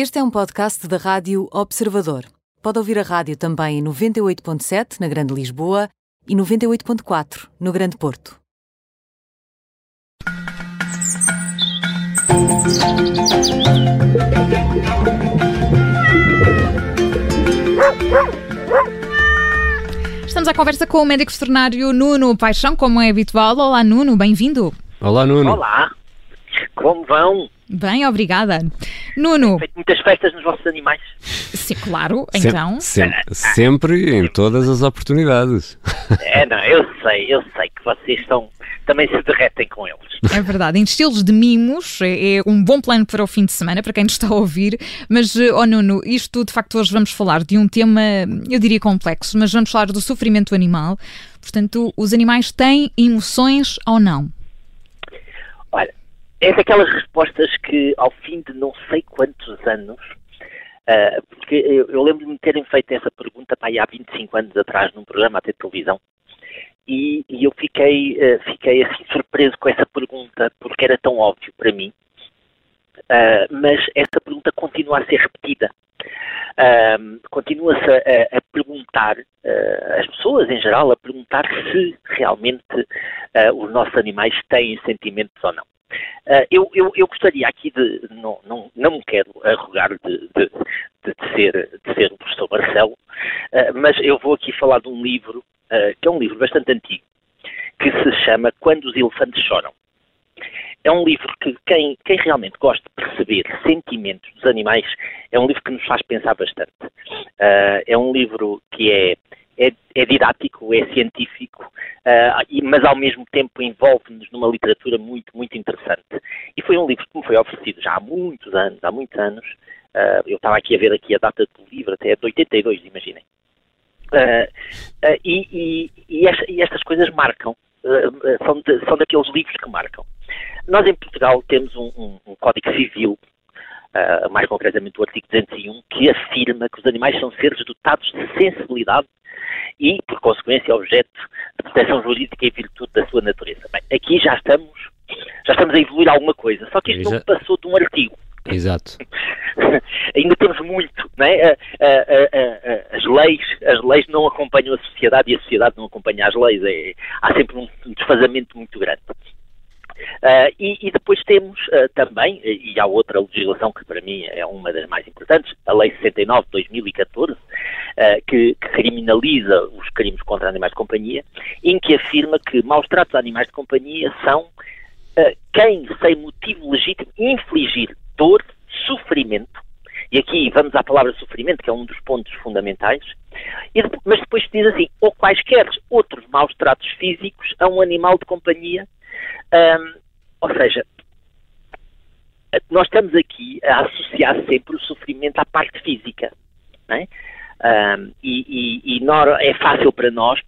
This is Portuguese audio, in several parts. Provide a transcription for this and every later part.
Este é um podcast da Rádio Observador. Pode ouvir a rádio também em 98.7 na Grande Lisboa e 98.4 no Grande Porto. Estamos à conversa com o médico veterinário Nuno Paixão, como é habitual. Olá, Nuno, bem-vindo. Olá, Nuno. Olá, como vão? Bem, obrigada. Nuno, Feito muitas festas nos vossos animais? sim, claro, Sem- então. sem- sempre em todas as oportunidades. É, não, eu sei, eu sei que vocês estão, também se derretem com eles. É verdade, em estilos de mimos, é, é um bom plano para o fim de semana, para quem nos está a ouvir. Mas, oh Nuno, isto de facto hoje vamos falar de um tema, eu diria complexo, mas vamos falar do sofrimento animal. Portanto, os animais têm emoções ou não? É daquelas respostas que ao fim de não sei quantos anos, ah, porque eu, eu lembro-me de terem feito essa pergunta pá, há 25 anos atrás num programa até de televisão, e, e eu fiquei, ah, fiquei assim surpreso com essa pergunta, porque era tão óbvio para mim, Ah, mas essa pergunta continua a ser repetida. Continua-se a, a perguntar, ah, as pessoas em geral, a perguntar se realmente os nossos animais têm sentimentos ou não. Ah, eu, eu- eu gostaria aqui de, não, não, não me quero arrogar de, de- de ser, de ser o professor Marcelo, ah, mas eu vou aqui falar de um livro, ah, que é um livro bastante antigo, que se chama Quando os Elefantes Choram. É um livro que quem, quem realmente gosta de perceber sentimentos dos animais é um livro que nos faz pensar bastante. É um livro que é, é, é didático, é científico, e- mas ao mesmo tempo envolve-nos numa literatura muito, muito interessante. E foi um livro que me foi oferecido já há muitos anos, há muitos anos. Ah, eu estava aqui a ver aqui a data do livro, até é de 82, imaginem. Ah, e, e- e esta- e estas coisas marcam, são, de- são daqueles livros que marcam. Nós em Portugal temos um, um- um Código Civil, ah, mais concretamente o artigo 201, que afirma que os animais são seres dotados de sensibilidade e, por consequência, objeto de proteção jurídica em virtude da sua natureza. Bem, aqui já estamos, já estamos a evoluir alguma coisa, só que isto não passou de um artigo. Exato. Ainda temos muito, não é? As leis, as leis não acompanham a sociedade e a sociedade não acompanha as leis. É- há sempre um, desfazamento muito grande. Ah, e, e depois temos ah, também, e há outra legislação que para mim é uma das mais importantes, a Lei 69 de 2014, ah, que, que criminaliza os crimes contra animais de companhia, em que afirma que maus tratos a animais de companhia são ah, quem, sem motivo legítimo, infligir dor, sofrimento, e aqui vamos à palavra sofrimento, que é um dos pontos fundamentais, mas depois diz assim, ou quaisquer outros maus tratos físicos a um animal de companhia, Ahm, ou seja, nós estamos aqui a associar sempre o sofrimento à parte física, não é? Ahm, e e- e nor- é fácil para nós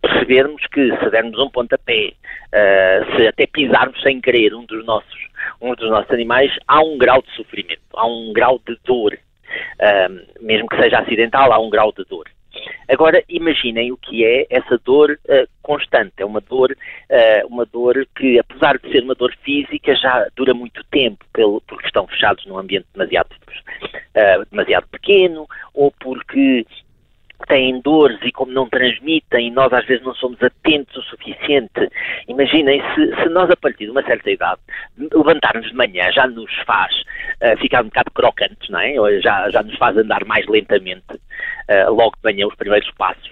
percebermos que se dermos um pontapé, ah, se até pisarmos sem querer um dos nossos, um dos nossos animais, há um grau de sofrimento, há um grau de dor, Ahm, mesmo que seja acidental, há um grau de dor. Agora imaginem o que é essa dor ah, constante. É uma dor, ah, uma dor que, apesar de ser uma dor física, já dura muito tempo, pelo, porque estão fechados num ambiente demasiado, ah, demasiado pequeno, ou porque têm dores e como não transmitem, nós às vezes não somos atentos o suficiente. Imaginem se, se nós a partir de uma certa idade levantarmos de manhã já nos faz ah, ficar um bocado crocantes, não é? Ou Já, já nos faz andar mais lentamente, logo de manhã os primeiros passos.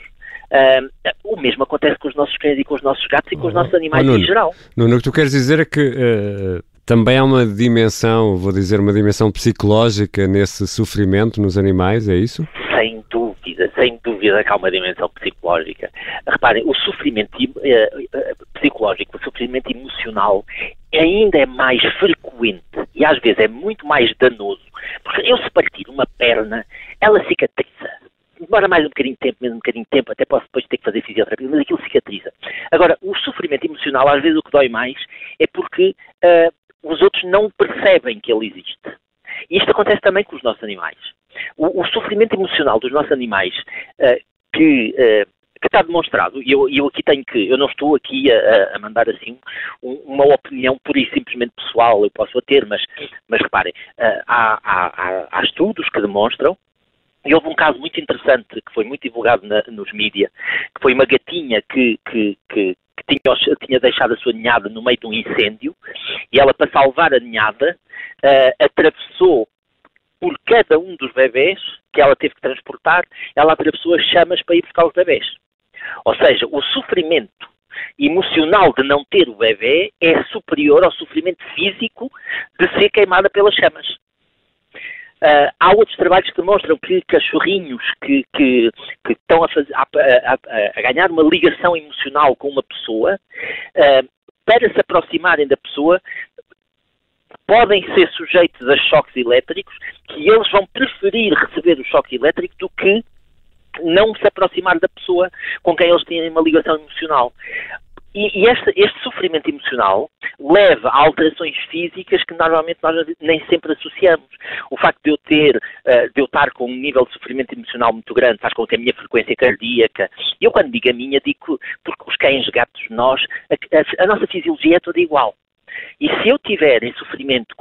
Ah, o mesmo acontece com os nossos cães e com os nossos gatos e com os nossos animais Oh, Nuno. em geral. Nuno, o que tu queres dizer é que eh, também há uma dimensão, vou dizer, uma dimensão psicológica nesse sofrimento nos animais, é isso? Sem dúvida, sem dúvida que há uma dimensão psicológica. Reparem, o sofrimento eh, eh, psicológico, o sofrimento emocional ainda é mais frequente e às vezes é muito mais danoso. Porque eu se partir uma perna, ela cicatriza. Demora mais um bocadinho de tempo, mesmo um bocadinho de tempo, até posso depois ter que fazer fisioterapia, mas aquilo cicatriza. Agora, o sofrimento emocional, às vezes o que dói mais é porque eh, os outros não percebem que ele existe. E isto acontece também com os nossos animais. O, o sofrimento emocional dos nossos animais, eh, que, eh, que está demonstrado, e eu, eu, aqui tenho que, eu não estou aqui a, a mandar assim um, uma opinião pura e simplesmente pessoal, eu posso a ter, mas, mas reparem, uh, há, há, há, estudos que demonstram e houve um caso muito interessante que foi muito divulgado na, nos mídias, que foi uma gatinha que, que, que, que tinha, tinha, deixado a sua ninhada no meio de um incêndio e ela, para salvar a ninhada, uh, atravessou por cada um dos bebés que ela teve que transportar, ela atravessou as chamas para ir buscar os bebés. Ou seja, o sofrimento emocional de não ter o bebê é superior ao sofrimento físico de ser queimada pelas chamas. Uh, há outros trabalhos que demonstram que cachorrinhos que, que, que estão a, fazer, a, a, a, ganhar uma ligação emocional com uma pessoa, uh, para se aproximarem da pessoa, podem ser sujeitos a choques elétricos, que eles vão preferir receber o choque elétrico do que não se aproximar da pessoa com quem eles têm uma ligação emocional. E, e este, este, sofrimento emocional leva a alterações físicas que normalmente nós nem sempre associamos. O facto de eu ter, uh, de eu estar com um nível de sofrimento emocional muito grande faz com que a minha frequência cardíaca, eu quando digo a minha, digo porque os cães, gatos, nós, a, a, a nossa fisiologia é toda igual. E se eu tiver em sofrimento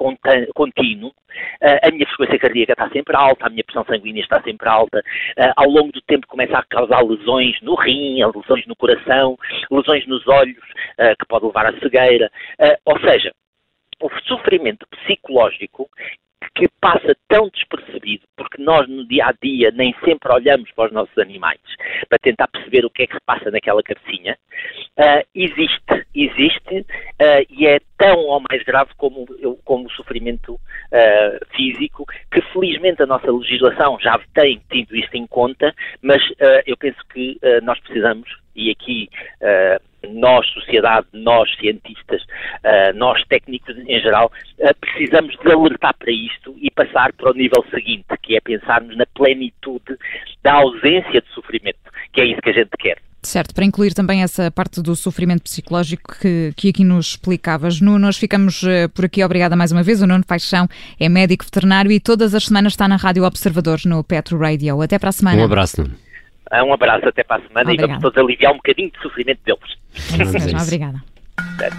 contínuo, eh, a minha frequência cardíaca está sempre alta, a minha pressão sanguínea está sempre alta, eh, ao longo do tempo começa a causar lesões no rim, lesões no coração, lesões nos olhos, eh, que pode levar à cegueira. Ou seja, o sofrimento psicológico que passa tão despercebido, porque nós no dia a dia nem sempre olhamos para os nossos animais para tentar perceber o que é que se passa naquela cabecinha, uh, existe, existe uh, e é tão ou mais grave como, como o sofrimento uh, físico, que felizmente a nossa legislação já tem tido isto em conta, mas eu penso que nós precisamos, e aqui nós, sociedade, nós, cientistas, nós, técnicos em geral, precisamos de alertar para isto e passar para o nível seguinte, que é pensarmos na plenitude da ausência de sofrimento, que é isso que a gente quer. Certo, para incluir também essa parte do sofrimento psicológico que, que aqui nos explicavas. Nuno, nós ficamos uh, por aqui. Obrigada mais uma vez. O Nuno Paixão é médico veterinário e todas as semanas está na Rádio Observadores no Petro Radio. Até para a semana. Um abraço, Nuno. Um abraço até para a semana Obrigada. e vamos todos aliviar um bocadinho de sofrimento deles. É isso mesmo, obrigada. Certo.